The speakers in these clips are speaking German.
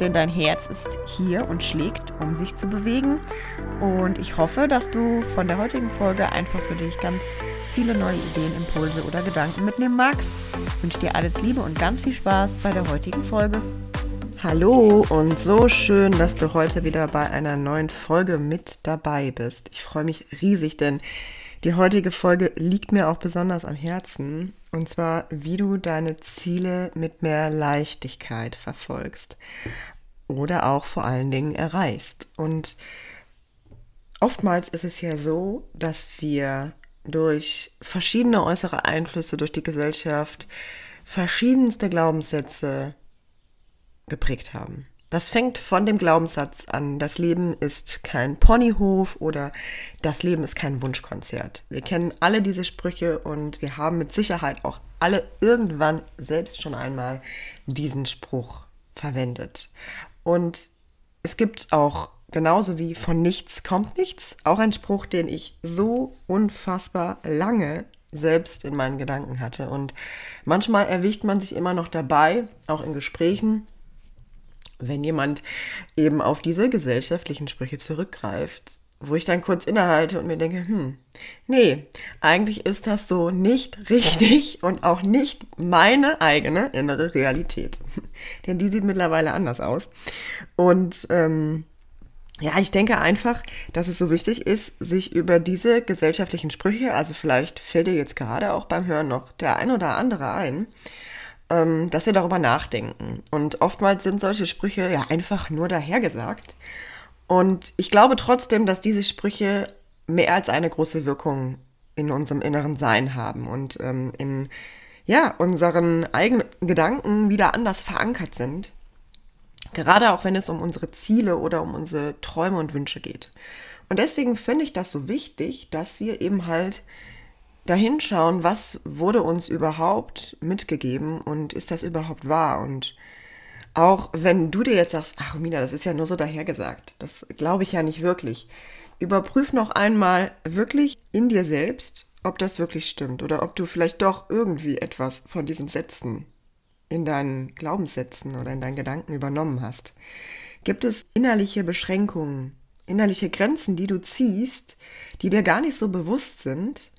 denn dein Herz ist hier und schlägt, um sich zu bewegen. Und ich hoffe, dass du von der heutigen Folge einfach für dich ganz viele neue Ideen, Impulse oder Gedanken mitnehmen magst. Ich wünsche dir alles Liebe und ganz viel Spaß bei der heutigen Folge. Hallo und so schön, dass du heute wieder bei einer neuen Folge mit dabei bist. Ich freue mich riesig, denn die heutige Folge liegt mir auch besonders am Herzen. Und zwar, wie du deine Ziele mit mehr Leichtigkeit verfolgst oder auch vor allen Dingen erreichst. Und oftmals ist es ja so, dass wir durch verschiedene äußere Einflüsse durch die Gesellschaft verschiedenste Glaubenssätze geprägt haben. Das fängt von dem Glaubenssatz an, das Leben ist kein Ponyhof oder das Leben ist kein Wunschkonzert. Wir kennen alle diese Sprüche und wir haben mit Sicherheit auch alle irgendwann selbst schon einmal diesen Spruch verwendet. Und es gibt auch genauso wie von nichts kommt nichts, auch ein Spruch, den ich so unfassbar lange selbst in meinen Gedanken hatte. Und manchmal erwischt man sich immer noch dabei, auch in Gesprächen, wenn jemand eben auf diese gesellschaftlichen Sprüche zurückgreift, wo ich dann kurz innehalte und mir denke, hm, nee, eigentlich ist das so nicht richtig und auch nicht meine eigene innere Realität. Denn die sieht mittlerweile anders aus. Und ähm, ja, ich denke einfach, dass es so wichtig ist, sich über diese gesellschaftlichen Sprüche, also vielleicht fällt dir jetzt gerade auch beim Hören noch der ein oder andere ein, ähm, dass wir darüber nachdenken. Und oftmals sind solche Sprüche ja einfach nur dahergesagt. Und ich glaube trotzdem, dass diese Sprüche mehr als eine große Wirkung in unserem inneren Sein haben und ähm, in ja, unseren eigenen Gedanken wieder anders verankert sind. Gerade auch wenn es um unsere Ziele oder um unsere Träume und Wünsche geht. Und deswegen finde ich das so wichtig, dass wir eben halt dahin schauen, was wurde uns überhaupt mitgegeben und ist das überhaupt wahr? Und auch wenn du dir jetzt sagst, ach Mina, das ist ja nur so dahergesagt, das glaube ich ja nicht wirklich. Überprüf noch einmal wirklich in dir selbst, ob das wirklich stimmt oder ob du vielleicht doch irgendwie etwas von diesen Sätzen in deinen Glaubenssätzen oder in deinen Gedanken übernommen hast. Gibt es innerliche Beschränkungen, innerliche Grenzen, die du ziehst, die dir gar nicht so bewusst sind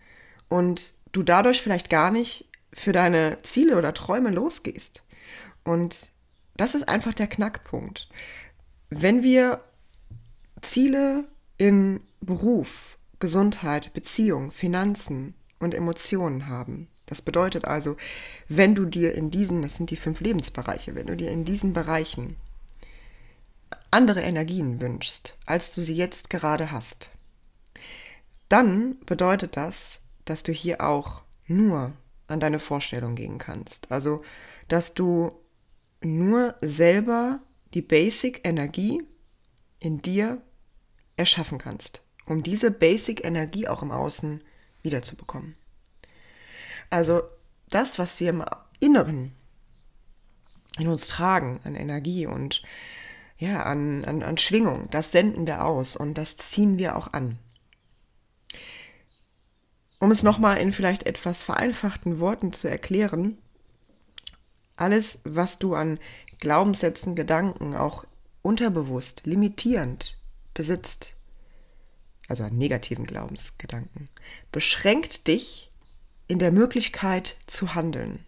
und du dadurch vielleicht gar nicht für deine Ziele oder Träume losgehst. Und das ist einfach der Knackpunkt. Wenn wir Ziele in Beruf, Gesundheit, Beziehung, Finanzen und Emotionen haben, das bedeutet also, wenn du dir in diesen, das sind die fünf Lebensbereiche, wenn du dir in diesen Bereichen andere Energien wünschst, als du sie jetzt gerade hast, dann bedeutet das, dass du hier auch nur an deine Vorstellung gehen kannst. Also, dass du nur selber die Basic-Energie in dir erschaffen kannst, um diese Basic-Energie auch im Außen wiederzubekommen. Also das, was wir im Inneren in uns tragen, an Energie und ja, an, an, an Schwingung, das senden wir aus und das ziehen wir auch an. Um es nochmal in vielleicht etwas vereinfachten Worten zu erklären, alles, was du an Glaubenssätzen, Gedanken auch unterbewusst, limitierend besitzt, also an negativen Glaubensgedanken, beschränkt dich in der Möglichkeit zu handeln.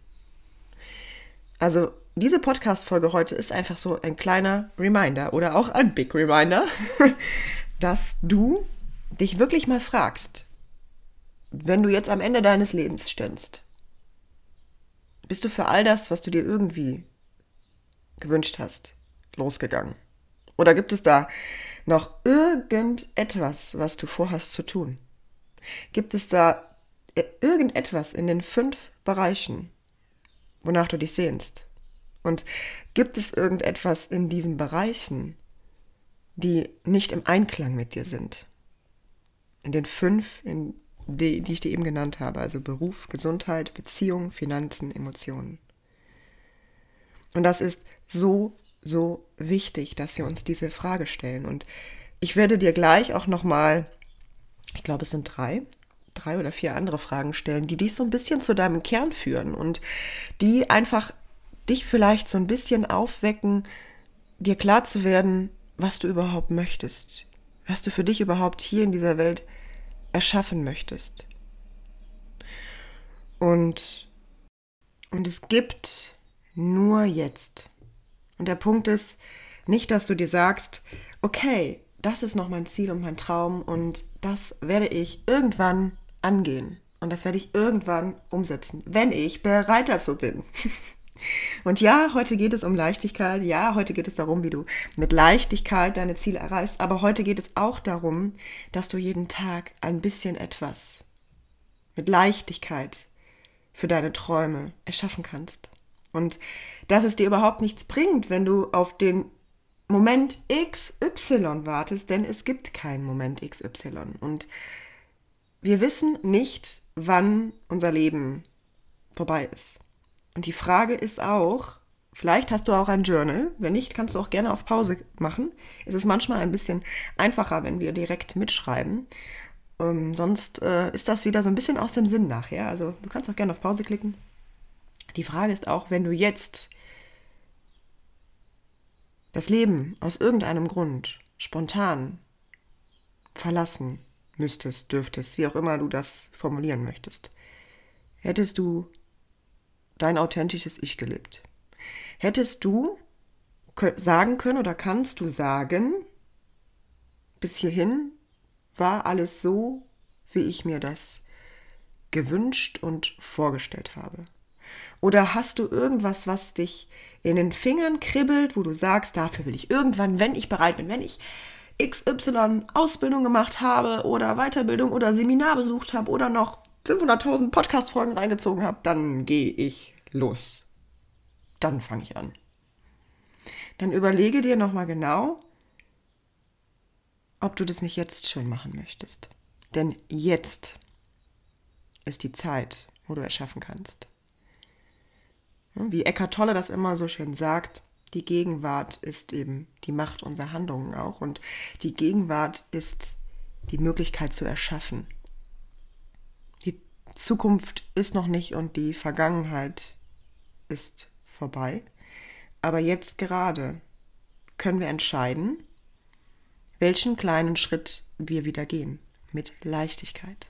Also diese Podcast-Folge heute ist einfach so ein kleiner Reminder oder auch ein Big Reminder, dass du dich wirklich mal fragst, wenn du jetzt am Ende deines Lebens ständst, bist du für all das, was du dir irgendwie gewünscht hast, losgegangen? Oder gibt es da noch irgendetwas, was du vorhast zu tun? Gibt es da irgendetwas in den fünf Bereichen, wonach du dich sehnst? Und gibt es irgendetwas in diesen Bereichen, die nicht im Einklang mit dir sind? In den fünf, in die, die ich dir eben genannt habe. Also Beruf, Gesundheit, Beziehung, Finanzen, Emotionen. Und das ist so, so wichtig, dass wir uns diese Frage stellen. Und ich werde dir gleich auch nochmal, ich glaube, es sind drei, drei oder vier andere Fragen stellen, die dich so ein bisschen zu deinem Kern führen und die einfach dich vielleicht so ein bisschen aufwecken, dir klar zu werden, was du überhaupt möchtest, was du für dich überhaupt hier in dieser Welt erschaffen möchtest. Und, und es gibt nur jetzt. Und der Punkt ist nicht, dass du dir sagst, okay, das ist noch mein Ziel und mein Traum und das werde ich irgendwann angehen. Und das werde ich irgendwann umsetzen, wenn ich bereit dazu bin. Und ja, heute geht es um Leichtigkeit. Ja, heute geht es darum, wie du mit Leichtigkeit deine Ziele erreichst. Aber heute geht es auch darum, dass du jeden Tag ein bisschen etwas mit Leichtigkeit für deine Träume erschaffen kannst. Und dass es dir überhaupt nichts bringt, wenn du auf den Moment XY wartest, denn es gibt keinen Moment XY. Und wir wissen nicht, wann unser Leben vorbei ist. Und die Frage ist auch, vielleicht hast du auch ein Journal. Wenn nicht, kannst du auch gerne auf Pause machen. Es ist manchmal ein bisschen einfacher, wenn wir direkt mitschreiben. Ähm, sonst äh, ist das wieder so ein bisschen aus dem Sinn nachher. Also du kannst auch gerne auf Pause klicken. Die Frage ist auch, wenn du jetzt das Leben aus irgendeinem Grund spontan verlassen müsstest, dürftest, wie auch immer du das formulieren möchtest, hättest du dein authentisches Ich gelebt. Hättest du sagen können oder kannst du sagen, bis hierhin war alles so, wie ich mir das gewünscht und vorgestellt habe? Oder hast du irgendwas, was dich in den Fingern kribbelt, wo du sagst, dafür will ich irgendwann, wenn ich bereit bin, wenn ich XY Ausbildung gemacht habe oder Weiterbildung oder Seminar besucht habe oder noch 500.000 Podcast-Folgen reingezogen habe, dann gehe ich los. Dann fange ich an. Dann überlege dir nochmal genau, ob du das nicht jetzt schon machen möchtest. Denn jetzt ist die Zeit, wo du erschaffen kannst. Wie Eckhart Tolle das immer so schön sagt, die Gegenwart ist eben die Macht unserer Handlungen auch und die Gegenwart ist die Möglichkeit zu erschaffen. Zukunft ist noch nicht und die Vergangenheit ist vorbei. Aber jetzt gerade können wir entscheiden, welchen kleinen Schritt wir wieder gehen. Mit Leichtigkeit.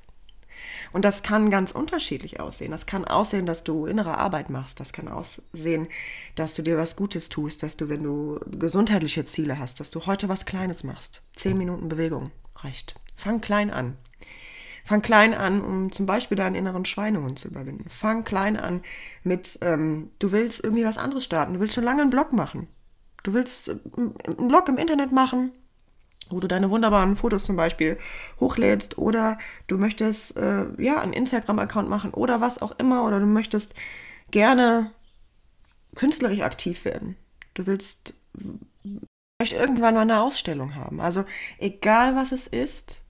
Und das kann ganz unterschiedlich aussehen. Das kann aussehen, dass du innere Arbeit machst. Das kann aussehen, dass du dir was Gutes tust, dass du, wenn du gesundheitliche Ziele hast, dass du heute was Kleines machst. Zehn Minuten Bewegung reicht. Fang klein an. Fang klein an, um zum Beispiel deinen inneren Schweinehund zu überwinden. Fang klein an mit, ähm, du willst irgendwie was anderes starten. Du willst schon lange einen Blog machen. Du willst äh, einen Blog im Internet machen, wo du deine wunderbaren Fotos zum Beispiel hochlädst oder du möchtest äh, ja einen Instagram-Account machen oder was auch immer oder du möchtest gerne künstlerisch aktiv werden. Du willst vielleicht irgendwann mal eine Ausstellung haben. Also egal was es ist,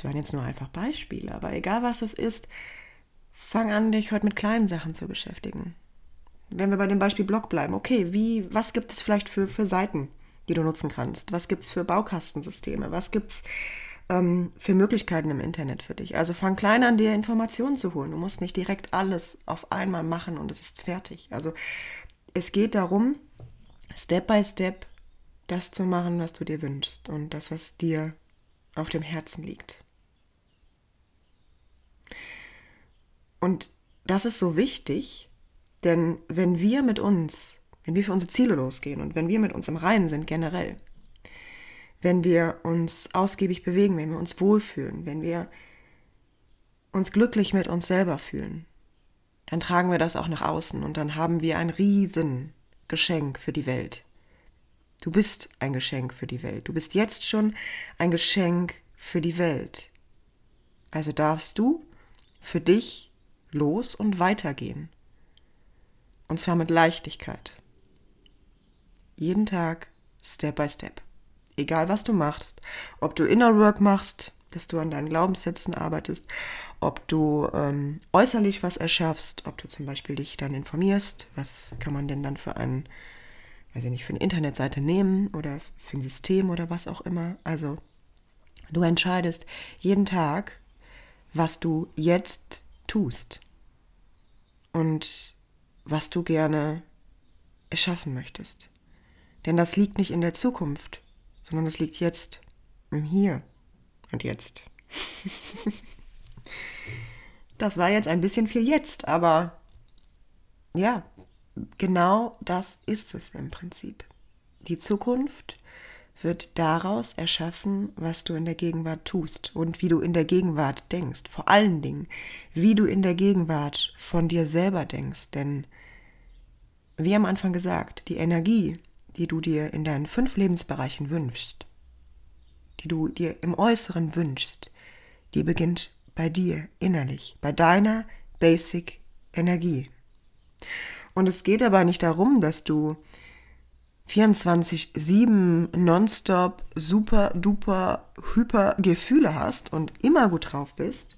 das waren jetzt nur einfach Beispiele, aber egal was es ist, fang an, dich heute mit kleinen Sachen zu beschäftigen. Wenn wir bei dem Beispiel Blog bleiben, okay, wie, was gibt es vielleicht für, für Seiten, die du nutzen kannst? Was gibt es für Baukastensysteme? Was gibt es ähm, für Möglichkeiten im Internet für dich? Also fang klein an, dir Informationen zu holen. Du musst nicht direkt alles auf einmal machen und es ist fertig. Also es geht darum, Step by Step das zu machen, was du dir wünschst und das, was dir auf dem Herzen liegt. Und das ist so wichtig, denn wenn wir mit uns, wenn wir für unsere Ziele losgehen und wenn wir mit uns im Reinen sind generell, wenn wir uns ausgiebig bewegen, wenn wir uns wohlfühlen, wenn wir uns glücklich mit uns selber fühlen, dann tragen wir das auch nach außen und dann haben wir ein Riesengeschenk für die Welt. Du bist ein Geschenk für die Welt. Du bist jetzt schon ein Geschenk für die Welt. Also darfst du für dich los und weitergehen. Und zwar mit Leichtigkeit. Jeden Tag, Step by Step. Egal was du machst, ob du Inner Work machst, dass du an deinen Glaubenssätzen arbeitest, ob du ähm, äußerlich was erschaffst, ob du zum Beispiel dich dann informierst, was kann man denn dann für einen, weiß ich nicht, für eine Internetseite nehmen oder für ein System oder was auch immer. Also du entscheidest jeden Tag, was du jetzt tust und was du gerne erschaffen möchtest. Denn das liegt nicht in der Zukunft, sondern das liegt jetzt im Hier und Jetzt. das war jetzt ein bisschen viel jetzt, aber ja, genau das ist es im Prinzip. Die Zukunft wird daraus erschaffen, was du in der Gegenwart tust und wie du in der Gegenwart denkst. Vor allen Dingen, wie du in der Gegenwart von dir selber denkst. Denn, wie am Anfang gesagt, die Energie, die du dir in deinen fünf Lebensbereichen wünschst, die du dir im Äußeren wünschst, die beginnt bei dir innerlich, bei deiner Basic Energie. Und es geht aber nicht darum, dass du 24-7 nonstop super duper hyper Gefühle hast und immer gut drauf bist,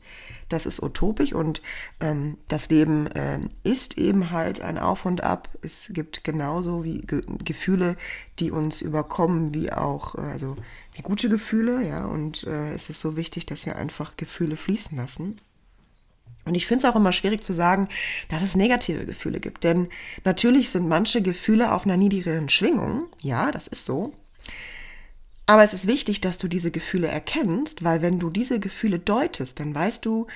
das ist utopisch und ähm, das Leben äh, ist eben halt ein Auf und Ab. Es gibt genauso wie Ge Gefühle, die uns überkommen, wie auch, äh, also wie gute Gefühle, ja, und äh, es ist so wichtig, dass wir einfach Gefühle fließen lassen. Und ich finde es auch immer schwierig zu sagen, dass es negative Gefühle gibt. Denn natürlich sind manche Gefühle auf einer niedrigeren Schwingung. Ja, das ist so. Aber es ist wichtig, dass du diese Gefühle erkennst, weil wenn du diese Gefühle deutest, dann weißt du,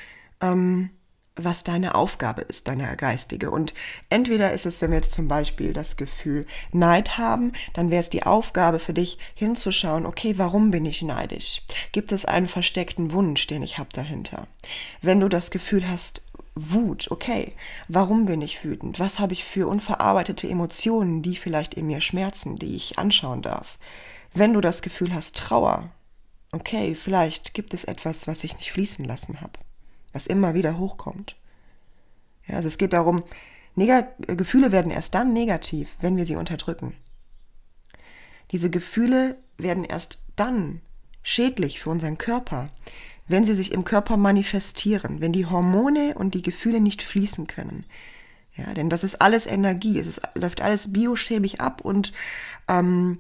ähm, was deine Aufgabe ist, deine geistige. Und entweder ist es, wenn wir jetzt zum Beispiel das Gefühl Neid haben, dann wäre es die Aufgabe für dich hinzuschauen, okay, warum bin ich neidisch? Gibt es einen versteckten Wunsch, den ich habe dahinter? Wenn du das Gefühl hast, Wut, okay, warum bin ich wütend? Was habe ich für unverarbeitete Emotionen, die vielleicht in mir schmerzen, die ich anschauen darf? Wenn du das Gefühl hast, Trauer, okay, vielleicht gibt es etwas, was ich nicht fließen lassen habe was immer wieder hochkommt. Ja, also es geht darum, Gefühle werden erst dann negativ, wenn wir sie unterdrücken. Diese Gefühle werden erst dann schädlich für unseren Körper, wenn sie sich im Körper manifestieren, wenn die Hormone und die Gefühle nicht fließen können. Ja, denn das ist alles Energie, es ist, läuft alles biochemisch ab und ähm,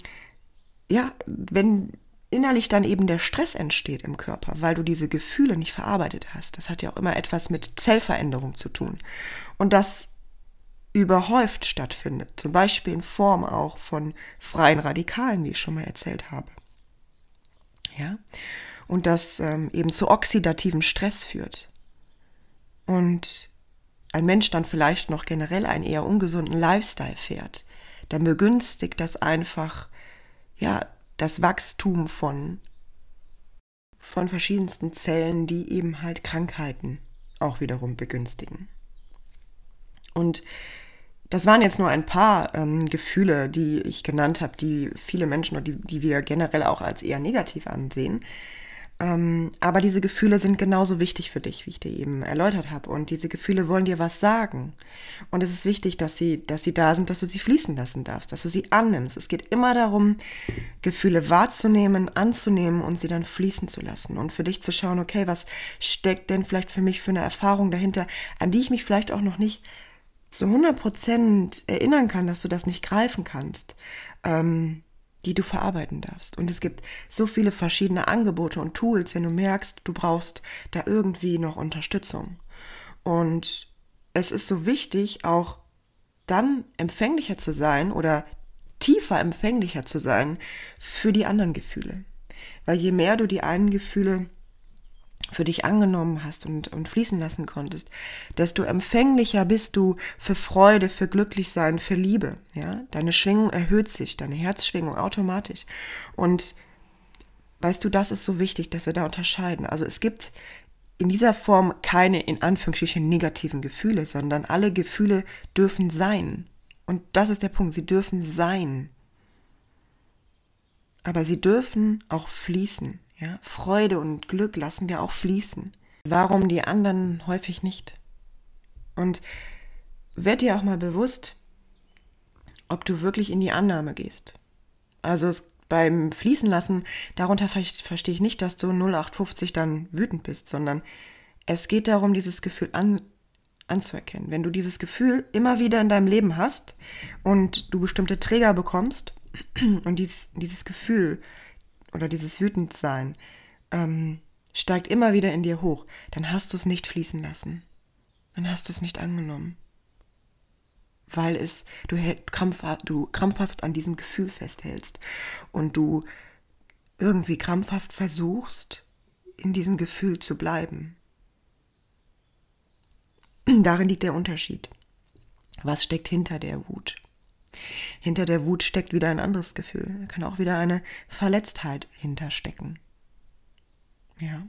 ja, wenn innerlich dann eben der Stress entsteht im Körper, weil du diese Gefühle nicht verarbeitet hast. Das hat ja auch immer etwas mit Zellveränderung zu tun. Und das überhäuft stattfindet, zum Beispiel in Form auch von freien Radikalen, wie ich schon mal erzählt habe. Ja, und das ähm, eben zu oxidativem Stress führt. Und ein Mensch dann vielleicht noch generell einen eher ungesunden Lifestyle fährt, dann begünstigt das einfach ja das Wachstum von, von verschiedensten Zellen, die eben halt Krankheiten auch wiederum begünstigen. Und das waren jetzt nur ein paar ähm, Gefühle, die ich genannt habe, die viele Menschen oder die, die wir generell auch als eher negativ ansehen. Ähm, aber diese Gefühle sind genauso wichtig für dich, wie ich dir eben erläutert habe. Und diese Gefühle wollen dir was sagen. Und es ist wichtig, dass sie, dass sie da sind, dass du sie fließen lassen darfst, dass du sie annimmst. Es geht immer darum, Gefühle wahrzunehmen, anzunehmen und sie dann fließen zu lassen. Und für dich zu schauen, okay, was steckt denn vielleicht für mich für eine Erfahrung dahinter, an die ich mich vielleicht auch noch nicht zu 100 Prozent erinnern kann, dass du das nicht greifen kannst. Ähm, die du verarbeiten darfst. Und es gibt so viele verschiedene Angebote und Tools, wenn du merkst, du brauchst da irgendwie noch Unterstützung. Und es ist so wichtig, auch dann empfänglicher zu sein oder tiefer empfänglicher zu sein für die anderen Gefühle. Weil je mehr du die einen Gefühle für dich angenommen hast und, und fließen lassen konntest, desto empfänglicher bist du für Freude, für Glücklichsein, für Liebe. Ja? Deine Schwingung erhöht sich, deine Herzschwingung automatisch. Und weißt du, das ist so wichtig, dass wir da unterscheiden. Also es gibt in dieser Form keine in Anführungsstrichen negativen Gefühle, sondern alle Gefühle dürfen sein. Und das ist der Punkt, sie dürfen sein. Aber sie dürfen auch fließen. Ja, Freude und Glück lassen wir auch fließen. Warum die anderen häufig nicht? Und werd dir auch mal bewusst, ob du wirklich in die Annahme gehst. Also es beim Fließen lassen, darunter verstehe ich nicht, dass du 0850 dann wütend bist, sondern es geht darum, dieses Gefühl an, anzuerkennen. Wenn du dieses Gefühl immer wieder in deinem Leben hast und du bestimmte Träger bekommst und dieses, dieses Gefühl oder dieses Wütendsein ähm, steigt immer wieder in dir hoch, dann hast du es nicht fließen lassen. Dann hast du es nicht angenommen. Weil es, du, krampfhaft, du krampfhaft an diesem Gefühl festhältst und du irgendwie krampfhaft versuchst, in diesem Gefühl zu bleiben. Darin liegt der Unterschied. Was steckt hinter der Wut? Hinter der Wut steckt wieder ein anderes Gefühl. Da kann auch wieder eine Verletztheit hinterstecken. Ja.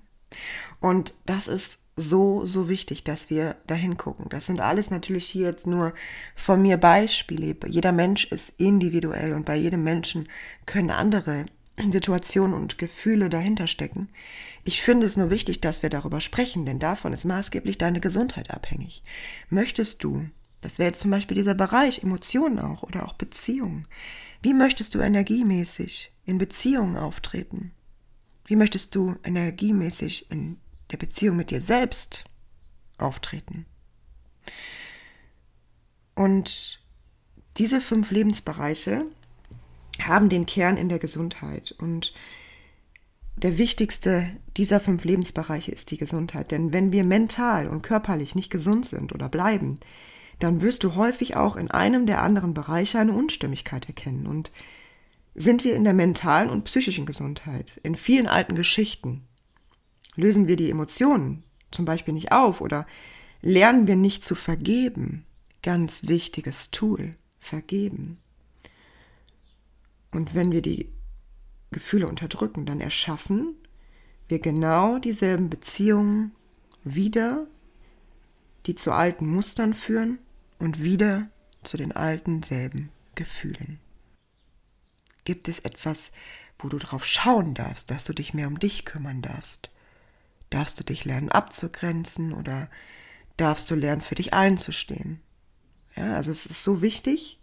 Und das ist so, so wichtig, dass wir da hingucken. Das sind alles natürlich hier jetzt nur von mir Beispiele. Jeder Mensch ist individuell und bei jedem Menschen können andere Situationen und Gefühle dahinter stecken. Ich finde es nur wichtig, dass wir darüber sprechen, denn davon ist maßgeblich deine Gesundheit abhängig. Möchtest du, das wäre jetzt zum Beispiel dieser Bereich Emotionen auch oder auch Beziehungen, wie möchtest du energiemäßig in Beziehungen auftreten? Wie möchtest du energiemäßig in der Beziehung mit dir selbst auftreten? Und diese fünf Lebensbereiche haben den Kern in der Gesundheit. Und der wichtigste dieser fünf Lebensbereiche ist die Gesundheit. Denn wenn wir mental und körperlich nicht gesund sind oder bleiben, dann wirst du häufig auch in einem der anderen Bereiche eine Unstimmigkeit erkennen. Und sind wir in der mentalen und psychischen Gesundheit, in vielen alten Geschichten, lösen wir die Emotionen zum Beispiel nicht auf oder lernen wir nicht zu vergeben, ganz wichtiges Tool, vergeben. Und wenn wir die Gefühle unterdrücken, dann erschaffen wir genau dieselben Beziehungen wieder, die zu alten Mustern führen und wieder zu den alten selben Gefühlen. Gibt es etwas, wo du drauf schauen darfst, dass du dich mehr um dich kümmern darfst? Darfst du dich lernen abzugrenzen oder darfst du lernen, für dich einzustehen? Ja, also es ist so wichtig,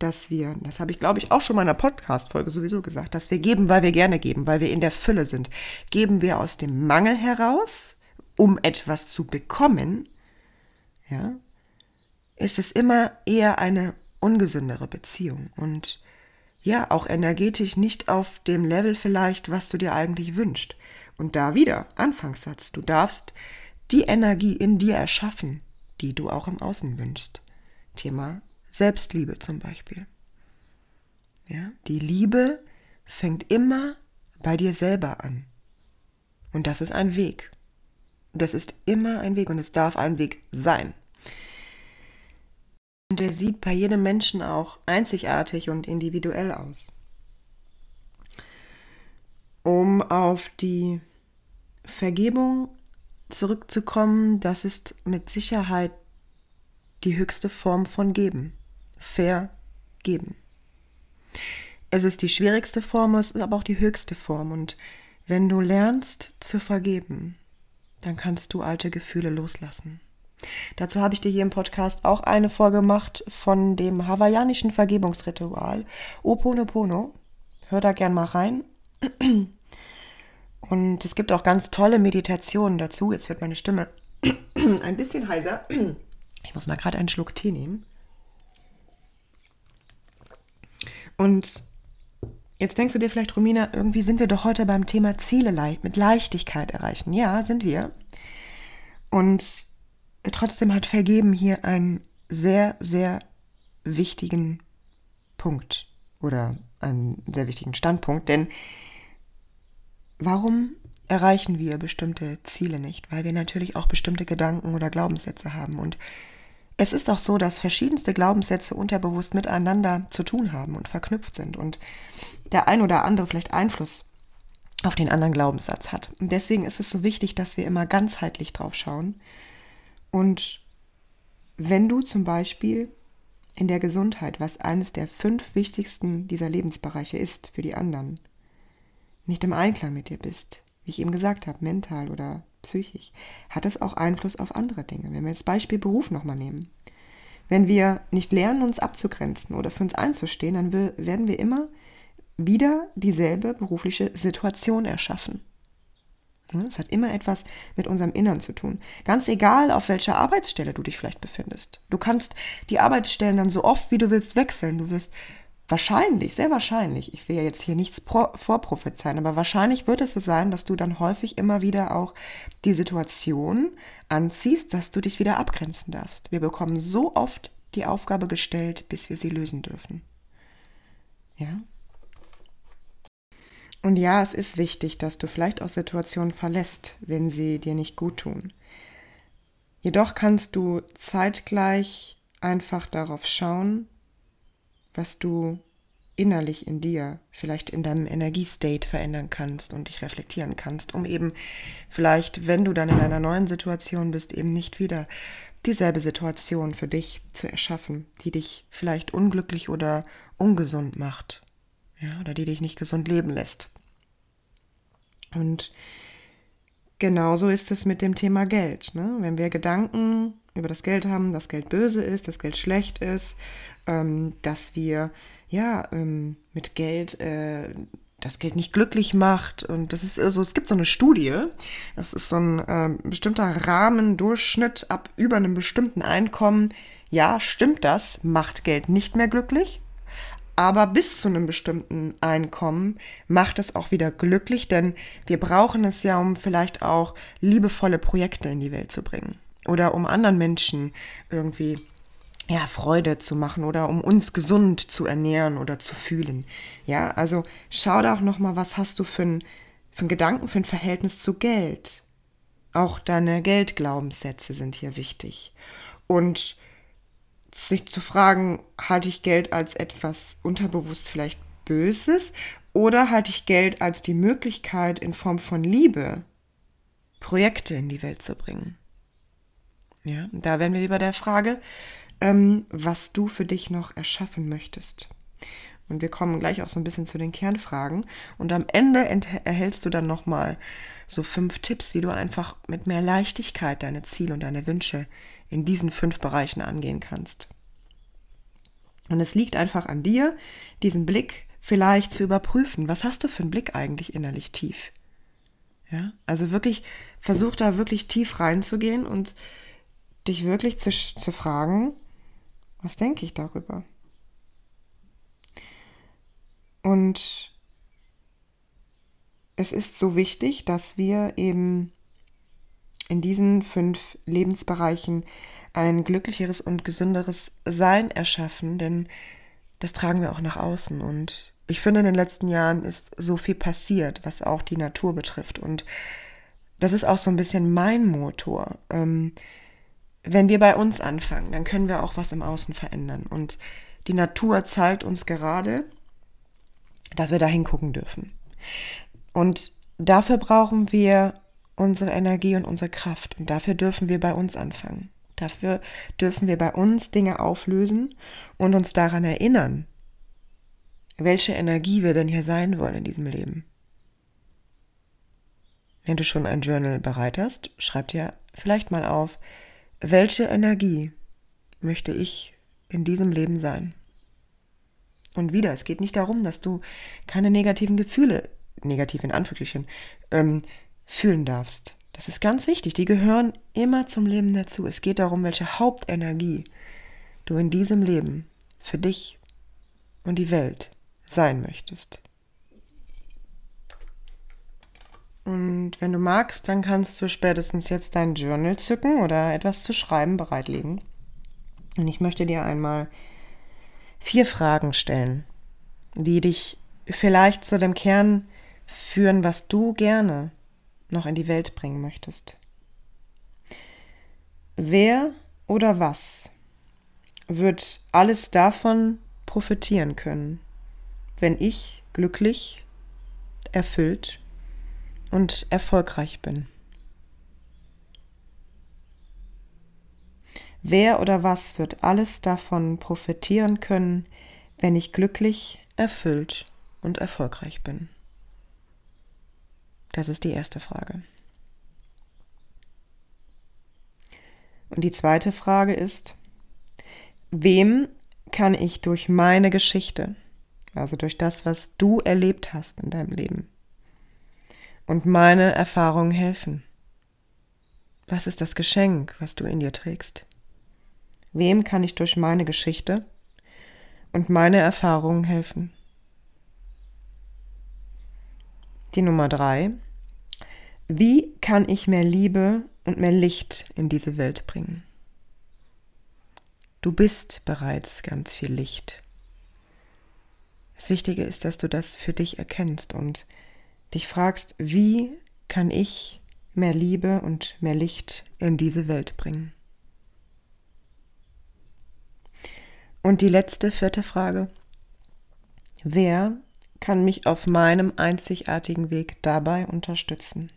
dass wir, das habe ich glaube ich auch schon mal in einer Podcast-Folge sowieso gesagt, dass wir geben, weil wir gerne geben, weil wir in der Fülle sind. Geben wir aus dem Mangel heraus, um etwas zu bekommen, ja, ist es immer eher eine ungesündere Beziehung und ja, auch energetisch nicht auf dem Level vielleicht, was du dir eigentlich wünschst. Und da wieder, Anfangssatz, du darfst die Energie in dir erschaffen, die du auch im Außen wünschst. Thema Selbstliebe zum Beispiel. Ja, die Liebe fängt immer bei dir selber an. Und das ist ein Weg. Das ist immer ein Weg und es darf ein Weg sein. Und der sieht bei jedem Menschen auch einzigartig und individuell aus. Um auf die Vergebung zurückzukommen, das ist mit Sicherheit die höchste Form von Geben vergeben. Es ist die schwierigste Form, es ist aber auch die höchste Form. Und wenn du lernst zu vergeben, dann kannst du alte Gefühle loslassen. Dazu habe ich dir hier im Podcast auch eine Folge gemacht von dem hawaiianischen Vergebungsritual Oponopono. Hör da gern mal rein. Und es gibt auch ganz tolle Meditationen dazu. Jetzt wird meine Stimme ein bisschen heiser. Ich muss mal gerade einen Schluck Tee nehmen. Und jetzt denkst du dir vielleicht, Romina, irgendwie sind wir doch heute beim Thema Ziele mit Leichtigkeit erreichen. Ja, sind wir. Und trotzdem hat Vergeben hier einen sehr, sehr wichtigen Punkt oder einen sehr wichtigen Standpunkt, denn warum erreichen wir bestimmte Ziele nicht? Weil wir natürlich auch bestimmte Gedanken oder Glaubenssätze haben und es ist auch so, dass verschiedenste Glaubenssätze unterbewusst miteinander zu tun haben und verknüpft sind und der ein oder andere vielleicht Einfluss auf den anderen Glaubenssatz hat. Und deswegen ist es so wichtig, dass wir immer ganzheitlich drauf schauen. Und wenn du zum Beispiel in der Gesundheit, was eines der fünf wichtigsten dieser Lebensbereiche ist für die anderen, nicht im Einklang mit dir bist, wie ich eben gesagt habe, mental oder psychisch, hat es auch Einfluss auf andere Dinge. Wenn wir das Beispiel Beruf nochmal nehmen. Wenn wir nicht lernen, uns abzugrenzen oder für uns einzustehen, dann werden wir immer wieder dieselbe berufliche Situation erschaffen. Es hat immer etwas mit unserem Innern zu tun. Ganz egal, auf welcher Arbeitsstelle du dich vielleicht befindest. Du kannst die Arbeitsstellen dann so oft, wie du willst, wechseln. Du wirst wahrscheinlich, sehr wahrscheinlich, ich will ja jetzt hier nichts vorprophezeien, aber wahrscheinlich wird es so sein, dass du dann häufig immer wieder auch die Situation anziehst, dass du dich wieder abgrenzen darfst. Wir bekommen so oft die Aufgabe gestellt, bis wir sie lösen dürfen. Ja? Und ja, es ist wichtig, dass du vielleicht auch Situationen verlässt, wenn sie dir nicht gut tun. Jedoch kannst du zeitgleich einfach darauf schauen, was du innerlich in dir, vielleicht in deinem Energiestate verändern kannst und dich reflektieren kannst, um eben vielleicht, wenn du dann in einer neuen Situation bist, eben nicht wieder dieselbe Situation für dich zu erschaffen, die dich vielleicht unglücklich oder ungesund macht ja, oder die dich nicht gesund leben lässt. Und genauso ist es mit dem Thema Geld. Ne? Wenn wir Gedanken über das Geld haben, dass Geld böse ist, dass Geld schlecht ist, ähm, dass wir ja ähm, mit Geld äh, das Geld nicht glücklich macht. Und das ist so, also, es gibt so eine Studie, das ist so ein äh, bestimmter Rahmendurchschnitt ab über einem bestimmten Einkommen. Ja, stimmt das, macht Geld nicht mehr glücklich. Aber bis zu einem bestimmten Einkommen macht es auch wieder glücklich, denn wir brauchen es ja, um vielleicht auch liebevolle Projekte in die Welt zu bringen. Oder um anderen Menschen irgendwie ja, Freude zu machen oder um uns gesund zu ernähren oder zu fühlen. Ja, also schau da auch nochmal, was hast du für ein, für ein Gedanken, für ein Verhältnis zu Geld. Auch deine Geldglaubenssätze sind hier wichtig. Und sich zu fragen, halte ich Geld als etwas unterbewusst vielleicht Böses oder halte ich Geld als die Möglichkeit in Form von Liebe Projekte in die Welt zu bringen? Ja, da wären wir über der Frage, ähm, was du für dich noch erschaffen möchtest. Und wir kommen gleich auch so ein bisschen zu den Kernfragen. Und am Ende erhältst du dann nochmal so fünf Tipps, wie du einfach mit mehr Leichtigkeit deine Ziele und deine Wünsche in diesen fünf Bereichen angehen kannst. Und es liegt einfach an dir, diesen Blick vielleicht zu überprüfen. Was hast du für einen Blick eigentlich innerlich tief? Ja, also wirklich versuch da wirklich tief reinzugehen und dich wirklich zu, zu fragen, was denke ich darüber? Und es ist so wichtig, dass wir eben in diesen fünf Lebensbereichen ein glücklicheres und gesünderes Sein erschaffen, denn das tragen wir auch nach außen. Und ich finde, in den letzten Jahren ist so viel passiert, was auch die Natur betrifft. Und das ist auch so ein bisschen mein Motor. Ähm, wenn wir bei uns anfangen, dann können wir auch was im Außen verändern. Und die Natur zeigt uns gerade, dass wir da hingucken dürfen. Und dafür brauchen wir unsere Energie und unsere Kraft. Und dafür dürfen wir bei uns anfangen. Dafür dürfen wir bei uns Dinge auflösen und uns daran erinnern, welche Energie wir denn hier sein wollen in diesem Leben. Wenn du schon ein Journal bereit hast, schreib dir vielleicht mal auf, welche Energie möchte ich in diesem Leben sein? Und wieder, es geht nicht darum, dass du keine negativen Gefühle, negativ in Anführungsstrichen, ähm, fühlen darfst. Das ist ganz wichtig. Die gehören immer zum Leben dazu. Es geht darum, welche Hauptenergie du in diesem Leben für dich und die Welt sein möchtest. Und wenn du magst, dann kannst du spätestens jetzt dein Journal zücken oder etwas zu schreiben bereitlegen. Und ich möchte dir einmal vier Fragen stellen, die dich vielleicht zu dem Kern führen, was du gerne noch in die Welt bringen möchtest. Wer oder was wird alles davon profitieren können, wenn ich glücklich, erfüllt und erfolgreich bin? Wer oder was wird alles davon profitieren können, wenn ich glücklich, erfüllt und erfolgreich bin? Das ist die erste Frage. Und die zweite Frage ist, wem kann ich durch meine Geschichte, Also durch das, was du erlebt hast in deinem Leben. Und meine Erfahrungen helfen. Was ist das Geschenk, was du in dir trägst? Wem kann ich durch meine Geschichte und meine Erfahrungen helfen? Die Nummer drei. Wie kann ich mehr Liebe und mehr Licht in diese Welt bringen? Du bist bereits ganz viel Licht. Das Wichtige ist, dass du das für dich erkennst und dich fragst, wie kann ich mehr Liebe und mehr Licht in diese Welt bringen? Und die letzte, vierte Frage. Wer kann mich auf meinem einzigartigen Weg dabei unterstützen?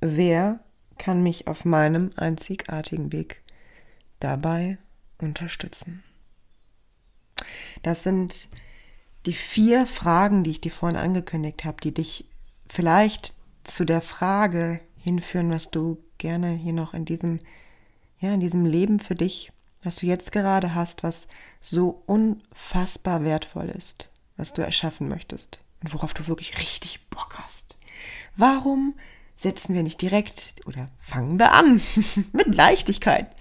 Wer kann mich auf meinem einzigartigen Weg dabei unterstützen? Das sind die vier Fragen, die ich dir vorhin angekündigt habe, die dich vielleicht zu der Frage hinführen, was du gerne hier noch in diesem, ja, in diesem Leben für dich, was du jetzt gerade hast, was so unfassbar wertvoll ist was du erschaffen möchtest und worauf du wirklich richtig Bock hast. Warum setzen wir nicht direkt oder fangen wir an mit Leichtigkeit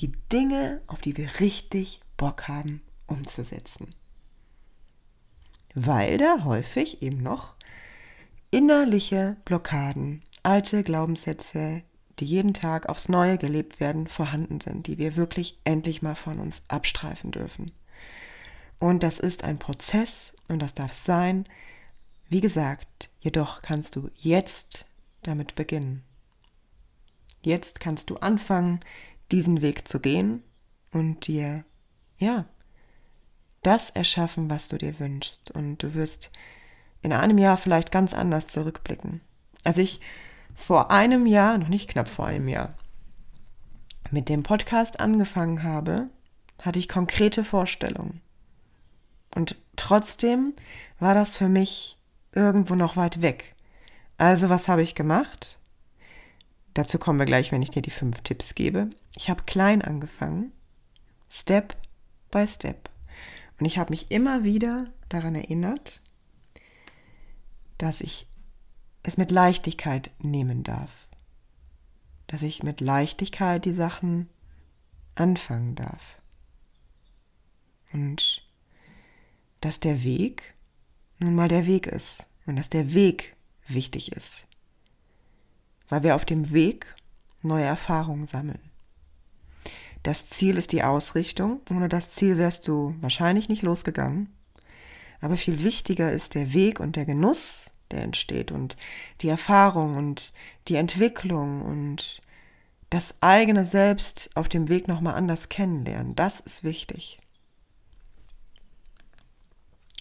die Dinge, auf die wir richtig Bock haben, umzusetzen? Weil da häufig eben noch innerliche Blockaden, alte Glaubenssätze, die jeden Tag aufs Neue gelebt werden, vorhanden sind, die wir wirklich endlich mal von uns abstreifen dürfen. Und das ist ein Prozess und das darf sein. Wie gesagt, jedoch kannst du jetzt damit beginnen. Jetzt kannst du anfangen, diesen Weg zu gehen und dir, ja, das erschaffen, was du dir wünschst. Und du wirst in einem Jahr vielleicht ganz anders zurückblicken. Als ich vor einem Jahr, noch nicht knapp vor einem Jahr, mit dem Podcast angefangen habe, hatte ich konkrete Vorstellungen. Und trotzdem war das für mich irgendwo noch weit weg. Also was habe ich gemacht? Dazu kommen wir gleich, wenn ich dir die fünf Tipps gebe. Ich habe klein angefangen, Step by Step. Und ich habe mich immer wieder daran erinnert, dass ich es mit Leichtigkeit nehmen darf. Dass ich mit Leichtigkeit die Sachen anfangen darf. Und dass der Weg nun mal der Weg ist und dass der Weg wichtig ist, weil wir auf dem Weg neue Erfahrungen sammeln. Das Ziel ist die Ausrichtung. Ohne das Ziel wärst du wahrscheinlich nicht losgegangen. Aber viel wichtiger ist der Weg und der Genuss, der entsteht und die Erfahrung und die Entwicklung und das eigene Selbst auf dem Weg nochmal anders kennenlernen. Das ist wichtig.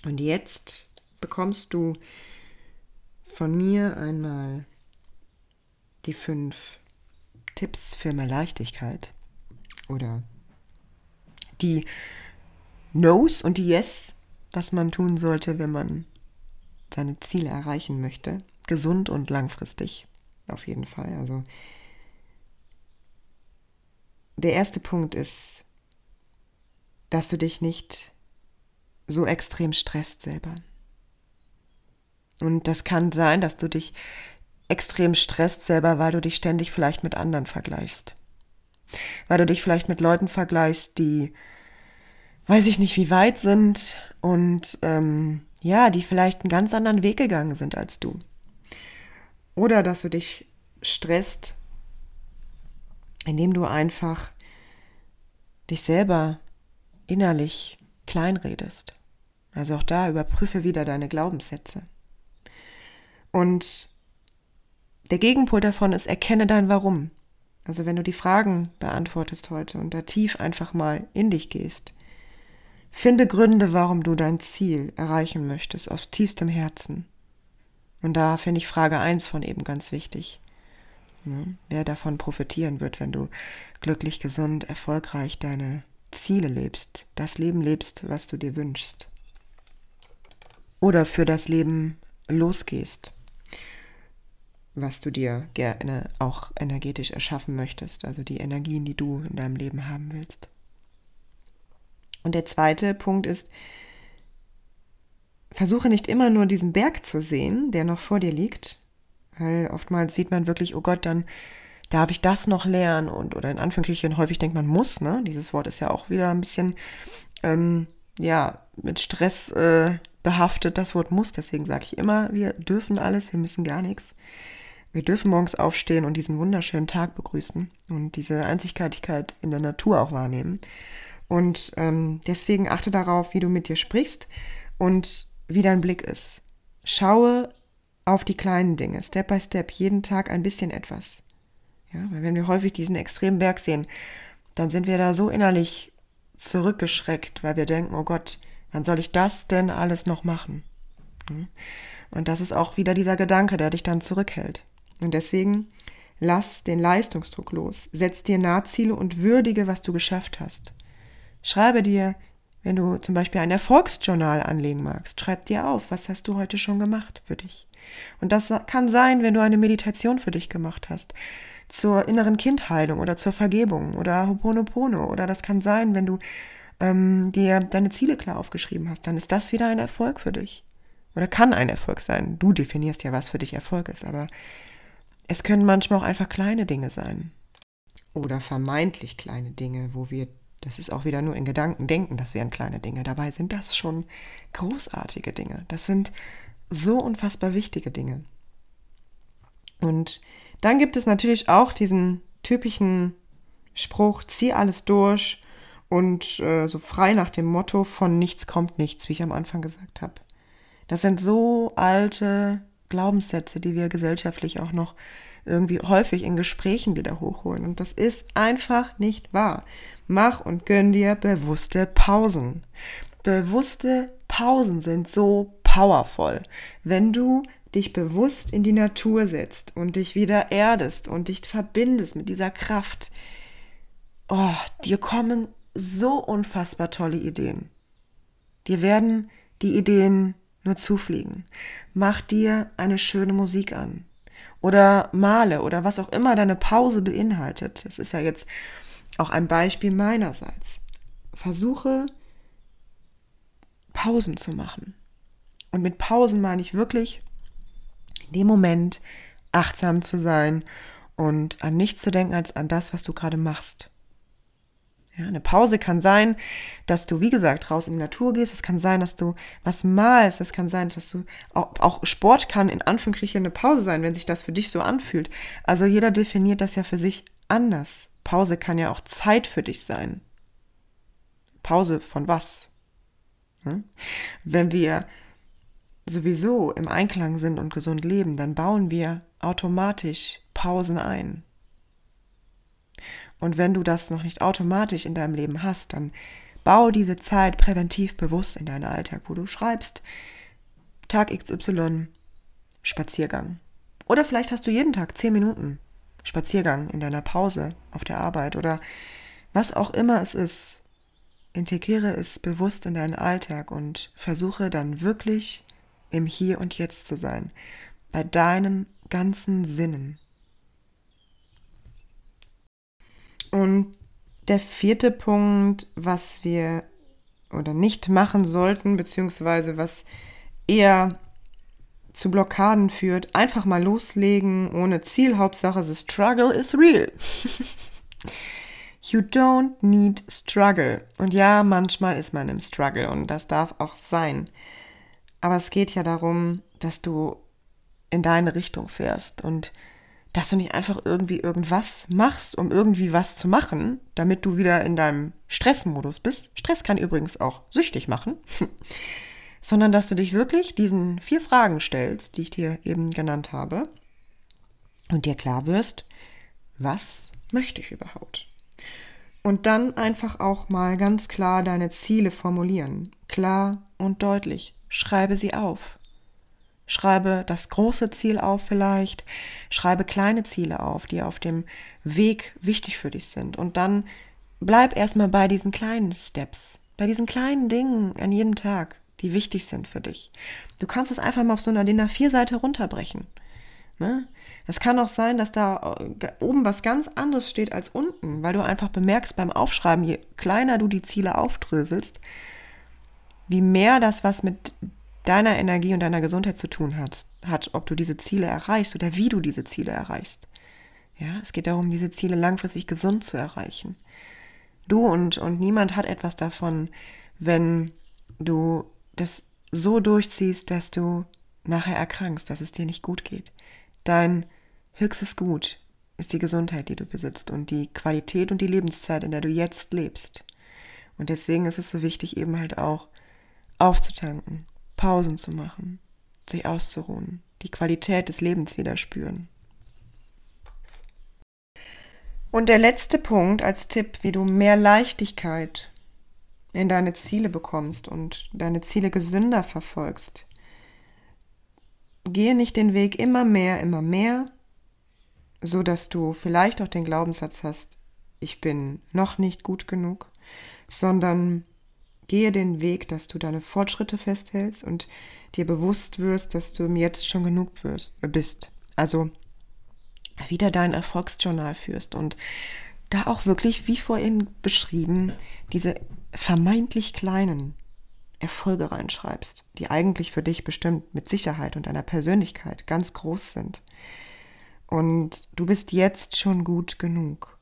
Und jetzt bekommst du von mir einmal die fünf Tipps für mehr Leichtigkeit oder die No's und die Yes, was man tun sollte, wenn man seine Ziele erreichen möchte. Gesund und langfristig. Auf jeden Fall. Also der erste Punkt ist, dass du dich nicht so extrem stresst selber. Und das kann sein, dass du dich extrem stresst selber, weil du dich ständig vielleicht mit anderen vergleichst. Weil du dich vielleicht mit Leuten vergleichst, die, weiß ich nicht, wie weit sind und ähm, ja, die vielleicht einen ganz anderen Weg gegangen sind als du. Oder dass du dich stresst, indem du einfach dich selber innerlich kleinredest. Also auch da überprüfe wieder deine Glaubenssätze. Und der Gegenpol davon ist, erkenne dein Warum. Also wenn du die Fragen beantwortest heute und da tief einfach mal in dich gehst, finde Gründe, warum du dein Ziel erreichen möchtest, aus tiefstem Herzen. Und da finde ich Frage 1 von eben ganz wichtig. Ne? Wer davon profitieren wird, wenn du glücklich, gesund, erfolgreich deine Ziele lebst, das Leben lebst, was du dir wünschst oder für das Leben losgehst, was du dir gerne auch energetisch erschaffen möchtest, also die Energien, die du in deinem Leben haben willst. Und der zweite Punkt ist, versuche nicht immer nur diesen Berg zu sehen, der noch vor dir liegt, weil oftmals sieht man wirklich, oh Gott, dann darf ich das noch lernen und oder in Anführungsstrichen häufig denkt man muss, ne? Dieses Wort ist ja auch wieder ein bisschen ähm, ja mit Stress äh, behaftet. Das Wort muss, deswegen sage ich immer, wir dürfen alles, wir müssen gar nichts. Wir dürfen morgens aufstehen und diesen wunderschönen Tag begrüßen und diese Einzigartigkeit in der Natur auch wahrnehmen. Und ähm, deswegen achte darauf, wie du mit dir sprichst und wie dein Blick ist. Schaue auf die kleinen Dinge, Step by Step, jeden Tag ein bisschen etwas. Ja, weil wenn wir häufig diesen extremen Berg sehen, dann sind wir da so innerlich zurückgeschreckt, weil wir denken, oh Gott, wann soll ich das denn alles noch machen? Und das ist auch wieder dieser Gedanke, der dich dann zurückhält. Und deswegen lass den Leistungsdruck los, setz dir Nahziele und würdige, was du geschafft hast. Schreibe dir, wenn du zum Beispiel ein Erfolgsjournal anlegen magst, schreib dir auf, was hast du heute schon gemacht für dich. Und das kann sein, wenn du eine Meditation für dich gemacht hast, zur inneren Kindheilung oder zur Vergebung oder Hoponopono. Oder das kann sein, wenn du ähm, dir deine Ziele klar aufgeschrieben hast, dann ist das wieder ein Erfolg für dich. Oder kann ein Erfolg sein. Du definierst ja, was für dich Erfolg ist, aber es können manchmal auch einfach kleine Dinge sein. Oder vermeintlich kleine Dinge, wo wir, das ist auch wieder nur in Gedanken denken, das wären kleine Dinge. Dabei sind das schon großartige Dinge. Das sind so unfassbar wichtige Dinge. Und dann gibt es natürlich auch diesen typischen Spruch, zieh alles durch und äh, so frei nach dem Motto, von nichts kommt nichts, wie ich am Anfang gesagt habe. Das sind so alte Glaubenssätze, die wir gesellschaftlich auch noch irgendwie häufig in Gesprächen wieder hochholen. Und das ist einfach nicht wahr. Mach und gönn dir bewusste Pausen. Bewusste Pausen sind so powerful. Wenn du dich bewusst in die Natur setzt und dich wieder erdest und dich verbindest mit dieser Kraft, oh, dir kommen so unfassbar tolle Ideen. Dir werden die Ideen nur zufliegen. Mach dir eine schöne Musik an oder male oder was auch immer deine Pause beinhaltet. Das ist ja jetzt auch ein Beispiel meinerseits. Versuche Pausen zu machen. Und mit Pausen meine ich wirklich in dem Moment achtsam zu sein und an nichts zu denken als an das, was du gerade machst. Ja, eine Pause kann sein, dass du, wie gesagt, raus in die Natur gehst. Es kann sein, dass du was malst. Es kann sein, dass du auch, auch Sport kann in Anführungsstrichen eine Pause sein, wenn sich das für dich so anfühlt. Also jeder definiert das ja für sich anders. Pause kann ja auch Zeit für dich sein. Pause von was? Hm? Wenn wir sowieso im Einklang sind und gesund leben, dann bauen wir automatisch Pausen ein. Und wenn du das noch nicht automatisch in deinem Leben hast, dann bau diese Zeit präventiv bewusst in deinen Alltag, wo du schreibst, Tag XY, Spaziergang. Oder vielleicht hast du jeden Tag zehn Minuten Spaziergang in deiner Pause auf der Arbeit oder was auch immer es ist. Integriere es bewusst in deinen Alltag und versuche dann wirklich im Hier und Jetzt zu sein, bei deinen ganzen Sinnen. Und der vierte Punkt, was wir oder nicht machen sollten, beziehungsweise was eher zu Blockaden führt, einfach mal loslegen, ohne Ziel. Hauptsache, the struggle is real. you don't need struggle. Und ja, manchmal ist man im Struggle und das darf auch sein. Aber es geht ja darum, dass du in deine Richtung fährst und dass du nicht einfach irgendwie irgendwas machst, um irgendwie was zu machen, damit du wieder in deinem Stressmodus bist. Stress kann übrigens auch süchtig machen. Sondern dass du dich wirklich diesen vier Fragen stellst, die ich dir eben genannt habe, und dir klar wirst, was möchte ich überhaupt? Und dann einfach auch mal ganz klar deine Ziele formulieren. Klar und deutlich. Schreibe sie auf. Schreibe das große Ziel auf vielleicht, schreibe kleine Ziele auf, die auf dem Weg wichtig für dich sind. Und dann bleib erstmal bei diesen kleinen Steps, bei diesen kleinen Dingen an jedem Tag, die wichtig sind für dich. Du kannst es einfach mal auf so einer DIN A4-Seite runterbrechen. Ne? Es kann auch sein, dass da äh, oben was ganz anderes steht als unten, weil du einfach bemerkst beim Aufschreiben, je kleiner du die Ziele aufdröselst, wie mehr das was mit deiner Energie und deiner Gesundheit zu tun hat, hat, ob du diese Ziele erreichst oder wie du diese Ziele erreichst. Ja, es geht darum, diese Ziele langfristig gesund zu erreichen. Du und, und niemand hat etwas davon, wenn du das so durchziehst, dass du nachher erkrankst, dass es dir nicht gut geht. Dein höchstes Gut ist die Gesundheit, die du besitzt und die Qualität und die Lebenszeit, in der du jetzt lebst. Und deswegen ist es so wichtig, eben halt auch aufzutanken, Pausen zu machen, sich auszuruhen, die Qualität des Lebens wieder spüren. Und der letzte Punkt als Tipp, wie du mehr Leichtigkeit in deine Ziele bekommst und deine Ziele gesünder verfolgst. Gehe nicht den Weg immer mehr, immer mehr, so dass du vielleicht auch den Glaubenssatz hast, ich bin noch nicht gut genug, sondern gehe den Weg, dass du deine Fortschritte festhältst und dir bewusst wirst, dass du jetzt schon genug wirst, äh, bist. Also wieder dein Erfolgsjournal führst und da auch wirklich, wie vorhin beschrieben, diese vermeintlich kleinen Erfolge reinschreibst, die eigentlich für dich bestimmt mit Sicherheit und deiner Persönlichkeit ganz groß sind. Und du bist jetzt schon gut genug.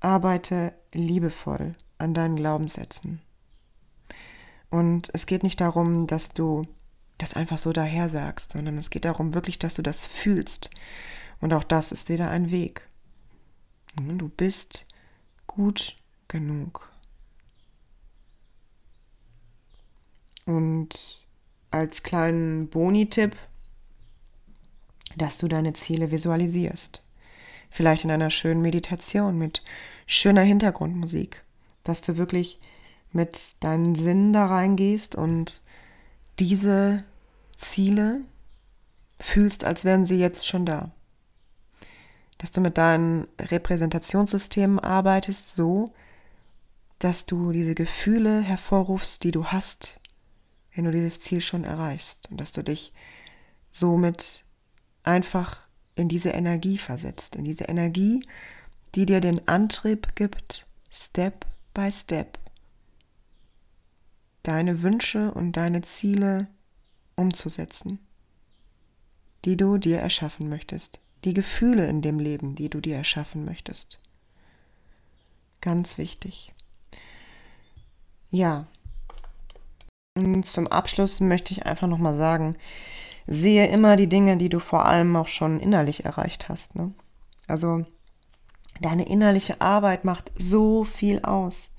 Arbeite liebevoll an deinen Glaubenssätzen. Und es geht nicht darum, dass du das einfach so daher sagst, sondern es geht darum wirklich, dass du das fühlst und auch das ist wieder ein Weg. Du bist gut genug. Und als kleinen Boni-Tipp, dass du deine Ziele visualisierst. Vielleicht in einer schönen Meditation mit schöner Hintergrundmusik. Dass du wirklich mit deinen Sinnen da reingehst und diese Ziele fühlst, als wären sie jetzt schon da dass du mit deinen Repräsentationssystemen arbeitest, so, dass du diese Gefühle hervorrufst, die du hast, wenn du dieses Ziel schon erreichst. Und dass du dich somit einfach in diese Energie versetzt, in diese Energie, die dir den Antrieb gibt, Step by Step, deine Wünsche und deine Ziele umzusetzen, die du dir erschaffen möchtest die Gefühle in dem Leben, die du dir erschaffen möchtest. Ganz wichtig. Ja. Und zum Abschluss möchte ich einfach nochmal sagen, sehe immer die Dinge, die du vor allem auch schon innerlich erreicht hast. Ne? Also deine innerliche Arbeit macht so viel aus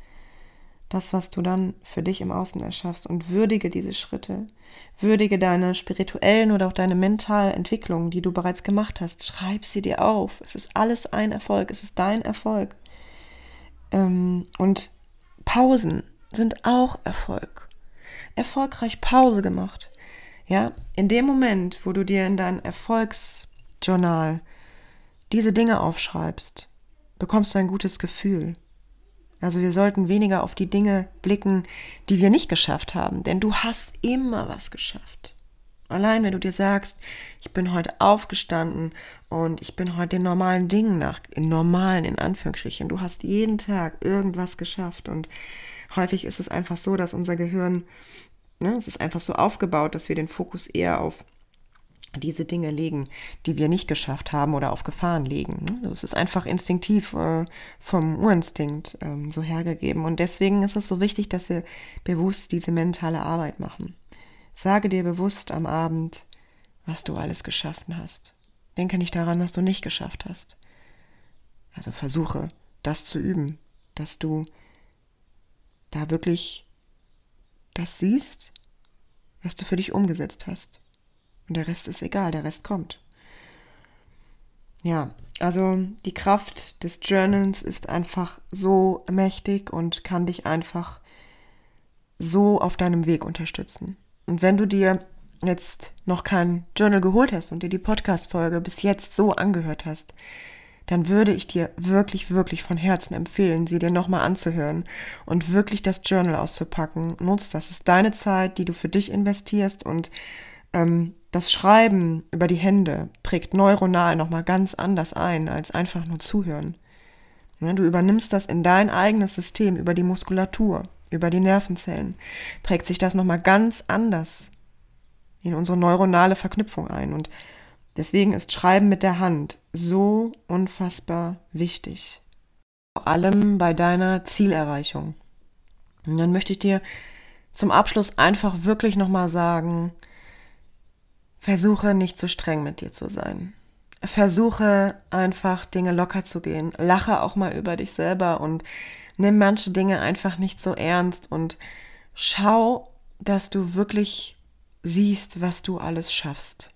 das, was du dann für dich im Außen erschaffst und würdige diese Schritte. Würdige deine spirituellen oder auch deine mentale Entwicklung, die du bereits gemacht hast. Schreib sie dir auf. Es ist alles ein Erfolg. Es ist dein Erfolg. Ähm, und Pausen sind auch Erfolg. Erfolgreich Pause gemacht. Ja, in dem Moment, wo du dir in dein Erfolgsjournal diese Dinge aufschreibst, bekommst du ein gutes Gefühl. Also wir sollten weniger auf die Dinge blicken, die wir nicht geschafft haben, denn du hast immer was geschafft. Allein wenn du dir sagst, ich bin heute aufgestanden und ich bin heute den normalen Dingen nach, in normalen, in Anführungsstrichen, du hast jeden Tag irgendwas geschafft und häufig ist es einfach so, dass unser Gehirn, ne, es ist einfach so aufgebaut, dass wir den Fokus eher auf diese Dinge legen, die wir nicht geschafft haben oder auf Gefahren legen. Ne? Das ist einfach instinktiv äh, vom Urinstinkt ähm, so hergegeben. Und deswegen ist es so wichtig, dass wir bewusst diese mentale Arbeit machen. Sage dir bewusst am Abend, was du alles geschaffen hast. Denke nicht daran, was du nicht geschafft hast. Also versuche, das zu üben, dass du da wirklich das siehst, was du für dich umgesetzt hast. Und der Rest ist egal, der Rest kommt. Ja, also die Kraft des Journals ist einfach so mächtig und kann dich einfach so auf deinem Weg unterstützen. Und wenn du dir jetzt noch kein Journal geholt hast und dir die Podcast-Folge bis jetzt so angehört hast, dann würde ich dir wirklich, wirklich von Herzen empfehlen, sie dir nochmal anzuhören und wirklich das Journal auszupacken. Nutz das. Es ist deine Zeit, die du für dich investierst und ähm, das Schreiben über die Hände prägt neuronal nochmal ganz anders ein, als einfach nur zuhören. Du übernimmst das in dein eigenes System über die Muskulatur, über die Nervenzellen, prägt sich das nochmal ganz anders in unsere neuronale Verknüpfung ein. Und deswegen ist Schreiben mit der Hand so unfassbar wichtig. Vor allem bei deiner Zielerreichung. Und dann möchte ich dir zum Abschluss einfach wirklich nochmal sagen, versuche nicht zu streng mit dir zu sein. Versuche einfach Dinge locker zu gehen. Lache auch mal über dich selber und nimm manche Dinge einfach nicht so ernst und schau, dass du wirklich siehst, was du alles schaffst.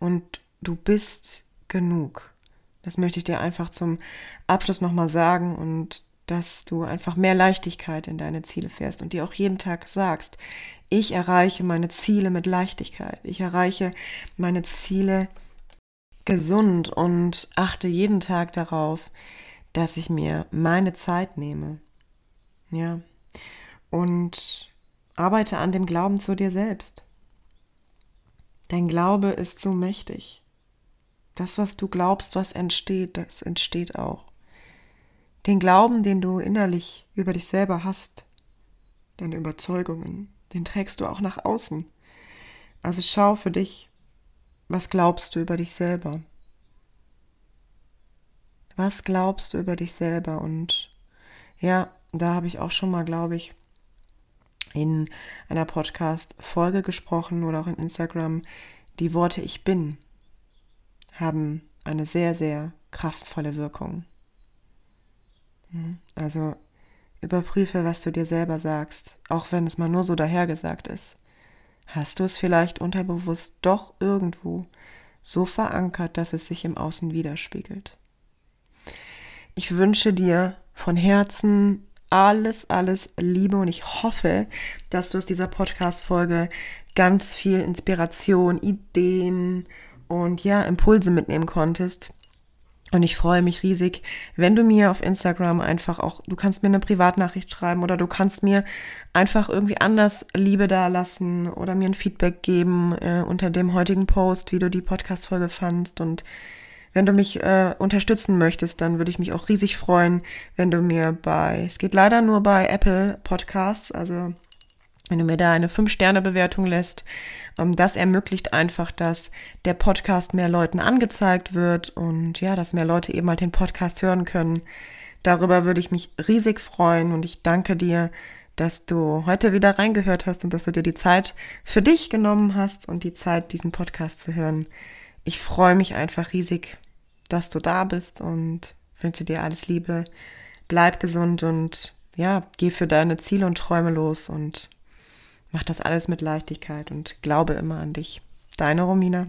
Und du bist genug. Das möchte ich dir einfach zum Abschluss nochmal sagen und dass du einfach mehr Leichtigkeit in deine Ziele fährst und dir auch jeden Tag sagst, ich erreiche meine Ziele mit Leichtigkeit. Ich erreiche meine Ziele gesund und achte jeden Tag darauf, dass ich mir meine Zeit nehme. Ja. Und arbeite an dem Glauben zu dir selbst. Dein Glaube ist so mächtig. Das, was du glaubst, was entsteht, das entsteht auch. Den Glauben, den du innerlich über dich selber hast, deine Überzeugungen, den trägst du auch nach außen. Also schau für dich, was glaubst du über dich selber? Was glaubst du über dich selber? Und ja, da habe ich auch schon mal, glaube ich, in einer Podcast-Folge gesprochen oder auch in Instagram. Die Worte Ich bin haben eine sehr, sehr kraftvolle Wirkung. Hm, also überprüfe, was du dir selber sagst, auch wenn es mal nur so dahergesagt ist. Hast du es vielleicht unterbewusst doch irgendwo so verankert, dass es sich im Außen widerspiegelt? Ich wünsche dir von Herzen alles, alles Liebe und ich hoffe, dass du aus dieser Podcast-Folge ganz viel Inspiration, Ideen und ja, Impulse mitnehmen konntest. Und ich freue mich riesig, wenn du mir auf Instagram einfach auch, du kannst mir eine Privatnachricht schreiben oder du kannst mir einfach irgendwie anders Liebe da lassen oder mir ein Feedback geben äh, unter dem heutigen Post, wie du die Podcast-Folge fandst. Und wenn du mich äh, unterstützen möchtest, dann würde ich mich auch riesig freuen, wenn du mir bei, es geht leider nur bei Apple Podcasts, also wenn du mir da eine 5-Sterne-Bewertung lässt. Ähm, das ermöglicht einfach, dass der Podcast mehr Leuten angezeigt wird und ja, dass mehr Leute eben halt den Podcast hören können. Darüber würde ich mich riesig freuen und ich danke dir, dass du heute wieder reingehört hast und dass du dir die Zeit für dich genommen hast und die Zeit, diesen Podcast zu hören. Ich freue mich einfach riesig, dass du da bist und wünsche dir alles Liebe. Bleib gesund und ja, geh für deine Ziele und Träume los und mach das alles mit Leichtigkeit und glaube immer an dich. Deine Romina.